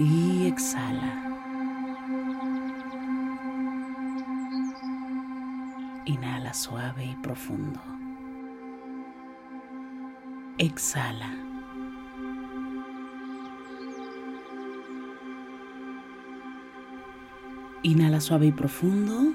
Y exhala. Inhala suave y profundo. Exhala. Inhala suave y profundo.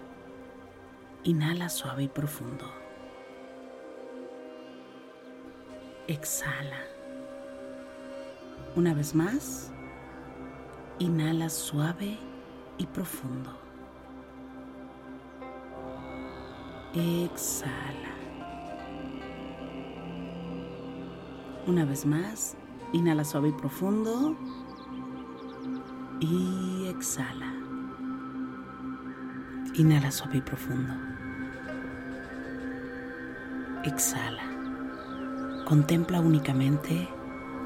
Inhala suave y profundo. Exhala. Una vez más, inhala suave y profundo. Exhala. Una vez más, inhala suave y profundo. Y exhala. Inhala suave y profundo. Exhala. Contempla únicamente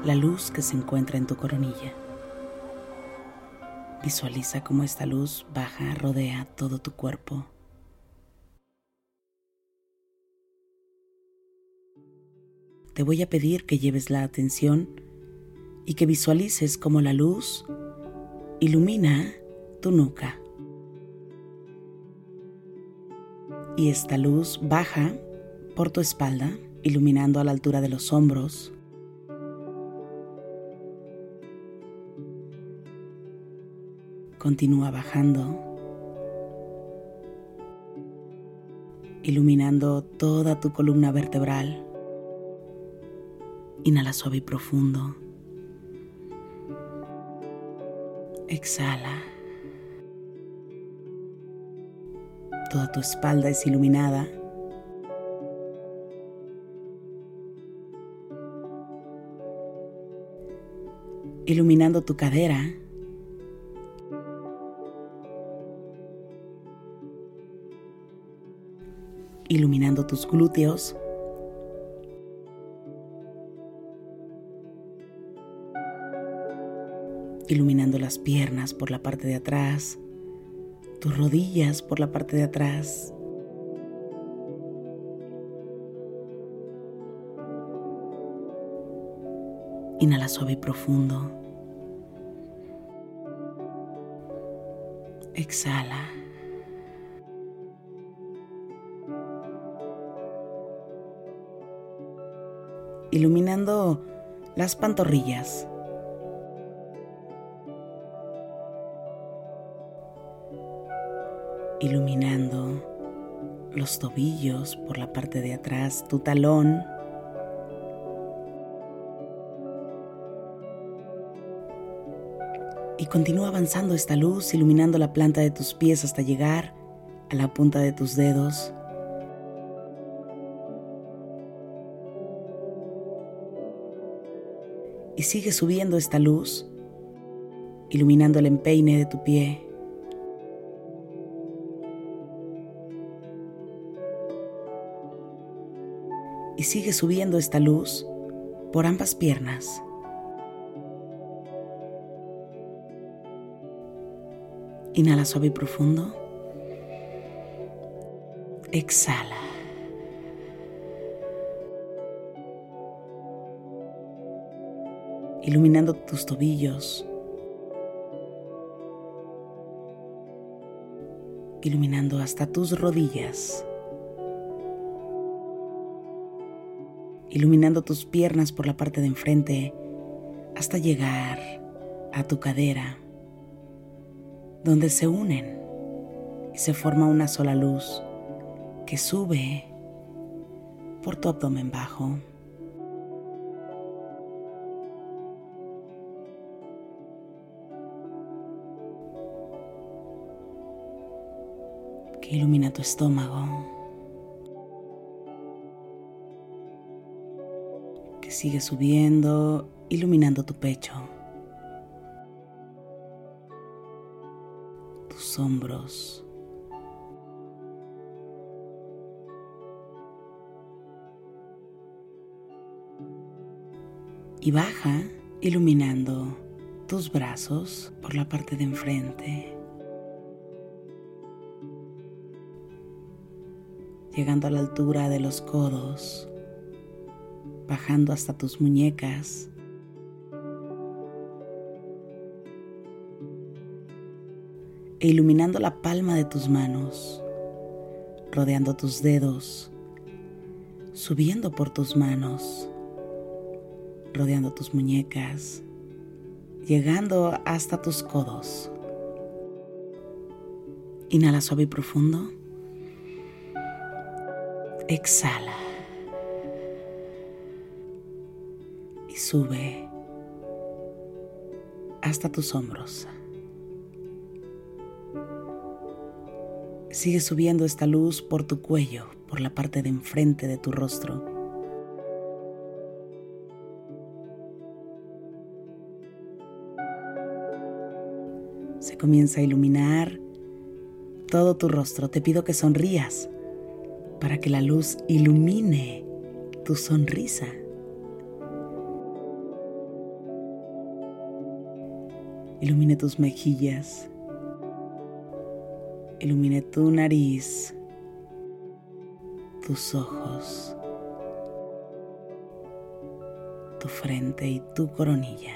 la luz que se encuentra en tu coronilla. Visualiza cómo esta luz baja, rodea todo tu cuerpo. Te voy a pedir que lleves la atención y que visualices cómo la luz ilumina tu nuca. Y esta luz baja por tu espalda, iluminando a la altura de los hombros, continúa bajando, iluminando toda tu columna vertebral. Inhala suave y profundo. Exhala. Toda tu espalda es iluminada. Iluminando tu cadera. iluminando tus glúteos. Iluminando las piernas por la parte de atrás, rodillas por la parte de atrás. Inhala suave y profundo. Exhala. iluminando las pantorrillas. iluminando los tobillos por la parte de atrás, tu talón. Y continúa avanzando esta luz, iluminando la planta de tus pies hasta llegar a la punta de tus dedos. Y sigue subiendo esta luz, iluminando el empeine de tu pie. Sigue subiendo esta luz por ambas piernas. Inhala suave y profundo. Exhala. Iluminando tus tobillos. Iluminando hasta tus rodillas. Iluminando tus piernas por la parte de enfrente hasta llegar a tu cadera, donde se unen y se forma una sola luz que sube por tu abdomen bajo. que ilumina tu estómago, sigue subiendo, iluminando tu pecho, tus hombros, y baja iluminando tus brazos por la parte de enfrente. llegando a la altura de los codos, bajando hasta tus muñecas. E iluminando la palma de tus manos, rodeando tus dedos, subiendo por tus manos, rodeando tus muñecas, llegando hasta tus codos. Inhala suave y profundo. Exhala. Sube hasta tus hombros. Sigue subiendo esta luz por tu cuello, por la parte de enfrente de tu rostro. Se comienza a iluminar todo tu rostro. Te pido que sonrías para que la luz ilumine tu sonrisa. Ilumine tus mejillas. Ilumine tu nariz, tus ojos, tu frente y tu coronilla.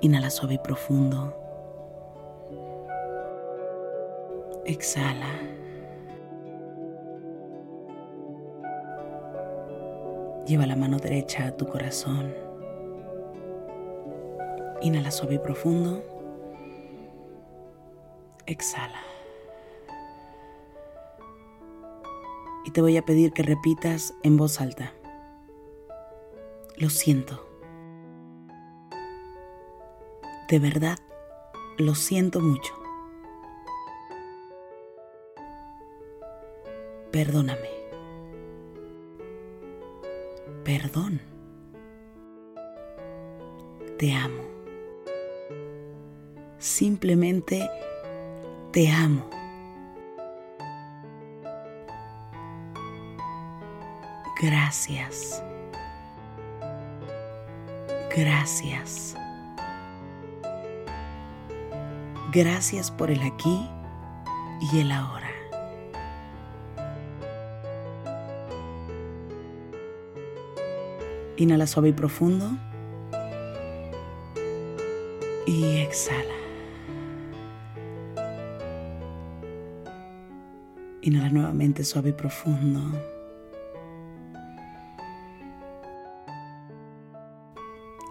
Inhala suave y profundo. Exhala. Lleva la mano derecha a tu corazón. Inhala suave y profundo. Exhala. Y te voy a pedir que repitas en voz alta. Lo siento. De verdad, lo siento mucho. Perdóname. Perdón. Te amo. Simplemente te amo. Gracias. Gracias. Gracias por el aquí y el ahora. Inhala suave y profundo. Y exhala. Inhala nuevamente suave y profundo.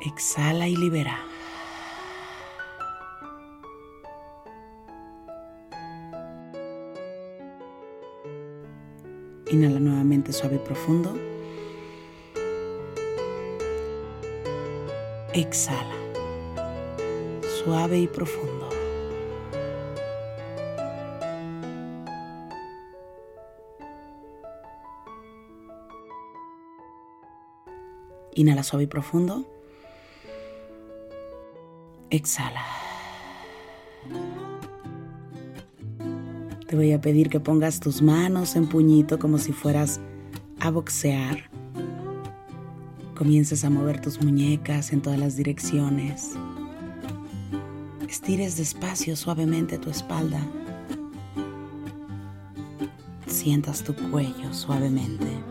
Exhala y libera. Inhala nuevamente suave y profundo. Exhala, suave y profundo. Inhala suave y profundo. Exhala. Te voy a pedir que pongas tus manos en puñito como si fueras a boxear. Comiences a mover tus muñecas en todas las direcciones. Estires despacio, suavemente tu espalda. Sientas tu cuello suavemente.